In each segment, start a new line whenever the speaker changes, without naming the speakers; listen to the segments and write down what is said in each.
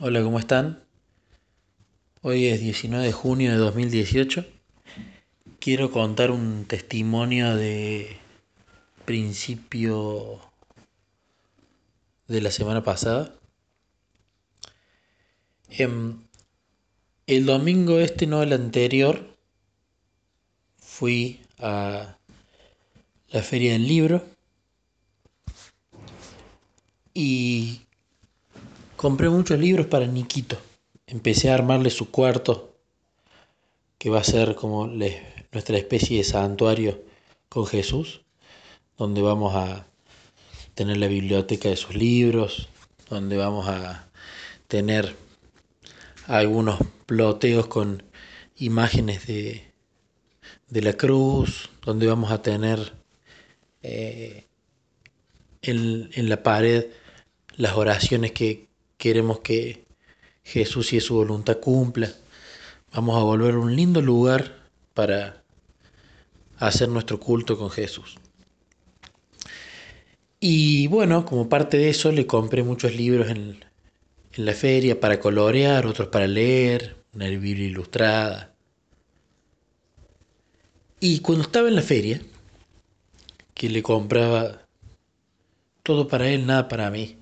Hola, ¿cómo están? Hoy es 19 de junio de 2018. Quiero contar un testimonio de principio de la semana pasada. Em, el domingo este, no el anterior, fui a la feria del libro y compré muchos libros para Niquito. Empecé a armarle su cuarto, que va a ser como nuestra especie de santuario con Jesús, donde vamos a tener la biblioteca de sus libros, donde vamos a tener algunos ploteos con imágenes de, de la cruz, donde vamos a tener eh, en, en la pared las oraciones que queremos que Jesús y su voluntad cumpla. Vamos a volver a un lindo lugar para hacer nuestro culto con Jesús. Y bueno, como parte de eso le compré muchos libros en, en la feria para colorear, otros para leer, una Biblia ilustrada. Y cuando estaba en la feria, que le compraba todo para él, nada para mí,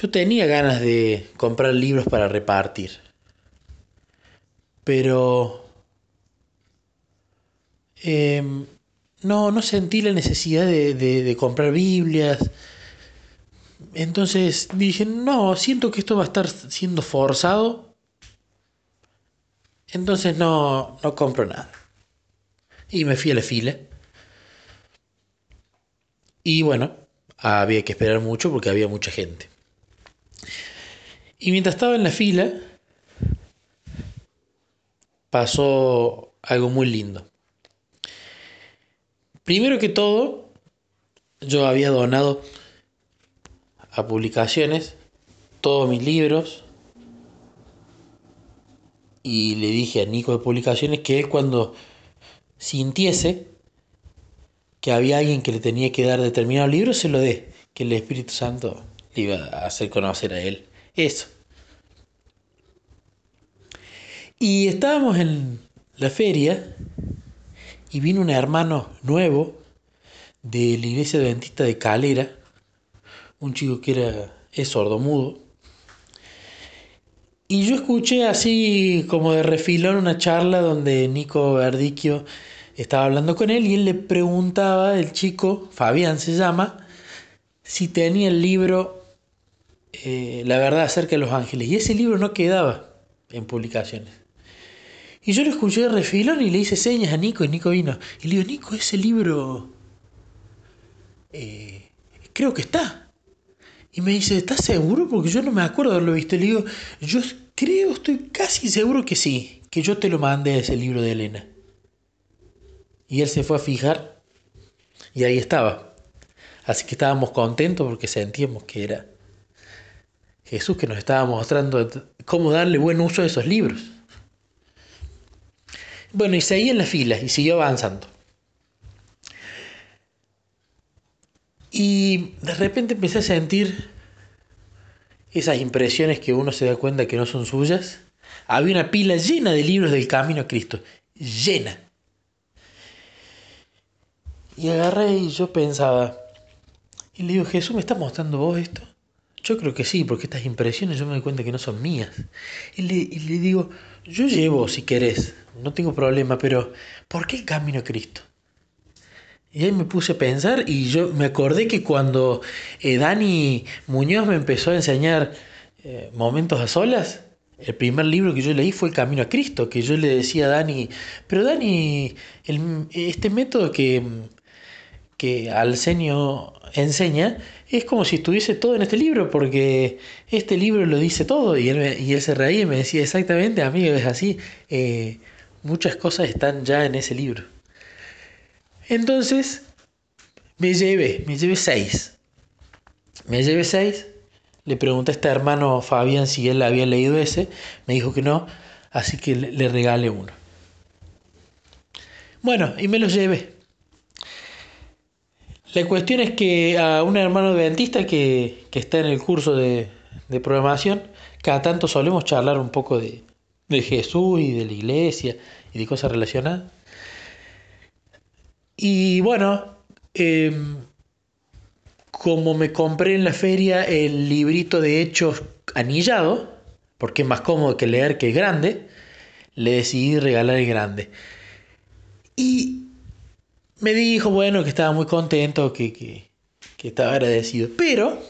yo tenía ganas de comprar libros para repartir, pero em, no, no sentí la necesidad de, de comprar Biblias. Entonces dije, no, siento que esto va a estar siendo forzado. Entonces no, no compro nada. Y me fui a la fila. Y bueno, había que esperar mucho porque había mucha gente. Y mientras estaba en la fila, pasó algo muy lindo. Primero que todo, yo había donado a publicaciones todos mis libros y le dije a Nico de Publicaciones que él cuando sintiese que había alguien que le tenía que dar determinado libro, se lo dé, que el Espíritu Santo le iba a hacer conocer a él. Eso. Y estábamos en la feria y vino un hermano nuevo de la iglesia adventista de Calera, un chico que era es sordomudo. Y yo escuché así como de refilón una charla donde Nico Verdicchio estaba hablando con él y él le preguntaba, el chico, Fabián se llama, si tenía el libro eh, la verdad acerca de los ángeles. Y ese libro no quedaba en publicaciones. Y yo lo escuché de refilón y le hice señas a Nico y Nico vino. Y le digo, Nico, ese libro eh, creo que está. Y me dice, ¿estás seguro? Porque yo no me acuerdo de haberlo visto. le digo, yo creo, estoy casi seguro que sí, que yo te lo mandé ese libro de Elena. Y él se fue a fijar y ahí estaba. Así que estábamos contentos porque sentíamos que era Jesús que nos estaba mostrando cómo darle buen uso a esos libros. Bueno, y seguí en la fila y siguió avanzando. Y de repente empecé a sentir esas impresiones que uno se da cuenta que no son suyas. Había una pila llena de libros del camino a Cristo, llena. Y agarré y yo pensaba, y le digo, Jesús, ¿me estás mostrando vos esto? Yo creo que sí, porque estas impresiones yo me doy cuenta que no son mías. Y le, digo, yo llevo si querés, no tengo problema, pero ¿por qué el camino a Cristo? Y ahí me puse a pensar y yo me acordé que cuando eh, Dani Muñoz me empezó a enseñar eh, momentos a solas, el primer libro que yo leí fue El Camino a Cristo, que yo le decía a Dani, pero Dani, este método que, que Alcenio enseña, es como si estuviese todo en este libro, porque este libro lo dice todo. Y él, y él se reía y me decía, exactamente, amigo, es así. Eh, muchas cosas están ya en ese libro. Entonces, me llevé, me llevé seis. Me llevé seis. Le pregunté a este hermano Fabián si él había leído ese. Me dijo que no, así que le, le regalé uno. Bueno, y me los llevé. La cuestión es que a un hermano dentista que, que está en el curso de, de, programación, cada tanto solemos charlar un poco de, de, Jesús y de la iglesia y de cosas relacionadas. Y bueno, eh, como me compré en la feria el librito de hechos anillado, porque es más cómodo que leer que el grande, le decidí regalar el grande. Y me dijo, bueno, que estaba muy contento, que, que, que estaba agradecido. Pero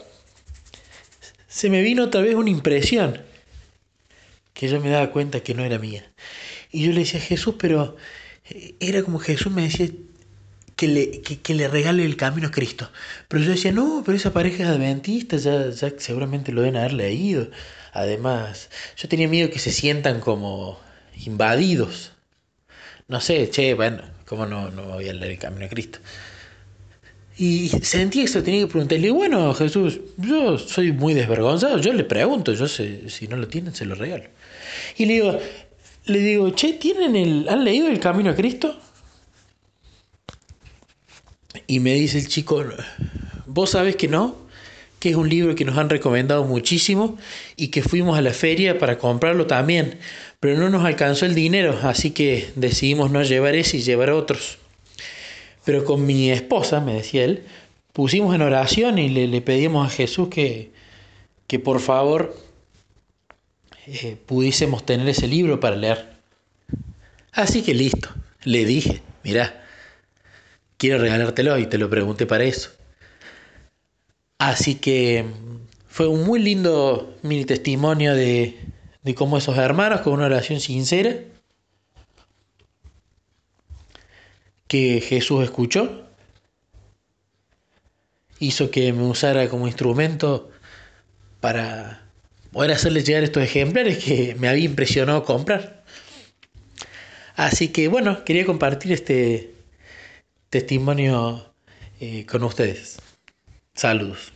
se me vino otra vez una impresión, que yo me daba cuenta que no era mía. Y yo le decía, Jesús, pero eh, era como Jesús me decía que le, que, que le regale el camino a Cristo. Pero yo decía, no, pero esa pareja es adventista, ya, ya seguramente lo deben haber leído. Además, yo tenía miedo que se sientan como invadidos. No sé, che, bueno, ¿cómo no, no voy a leer el camino a Cristo? Y sentí que tenía que preguntarle, bueno, Jesús, yo soy muy desvergonzado, yo le pregunto, yo sé, si no lo tienen, se lo regalo. Y le digo, le digo, che, ¿tienen el, ¿han leído el camino a Cristo? Y me dice el chico, vos sabés que no, que es un libro que nos han recomendado muchísimo y que fuimos a la feria para comprarlo también, pero no nos alcanzó el dinero, así que decidimos no llevar ese y llevar otros. Pero con mi esposa, me decía él, pusimos en oración y le, le pedimos a Jesús que, que por favor eh, pudiésemos tener ese libro para leer. Así que listo, le dije, mira, quiero regalártelo y te lo pregunté para eso. Así que fue un muy lindo mini testimonio de, de cómo esos hermanos, con una oración sincera, que Jesús escuchó, hizo que me usara como instrumento para poder hacerles llegar estos ejemplares que me había impresionado comprar. Así que bueno, quería compartir este testimonio eh, con ustedes. Saludos.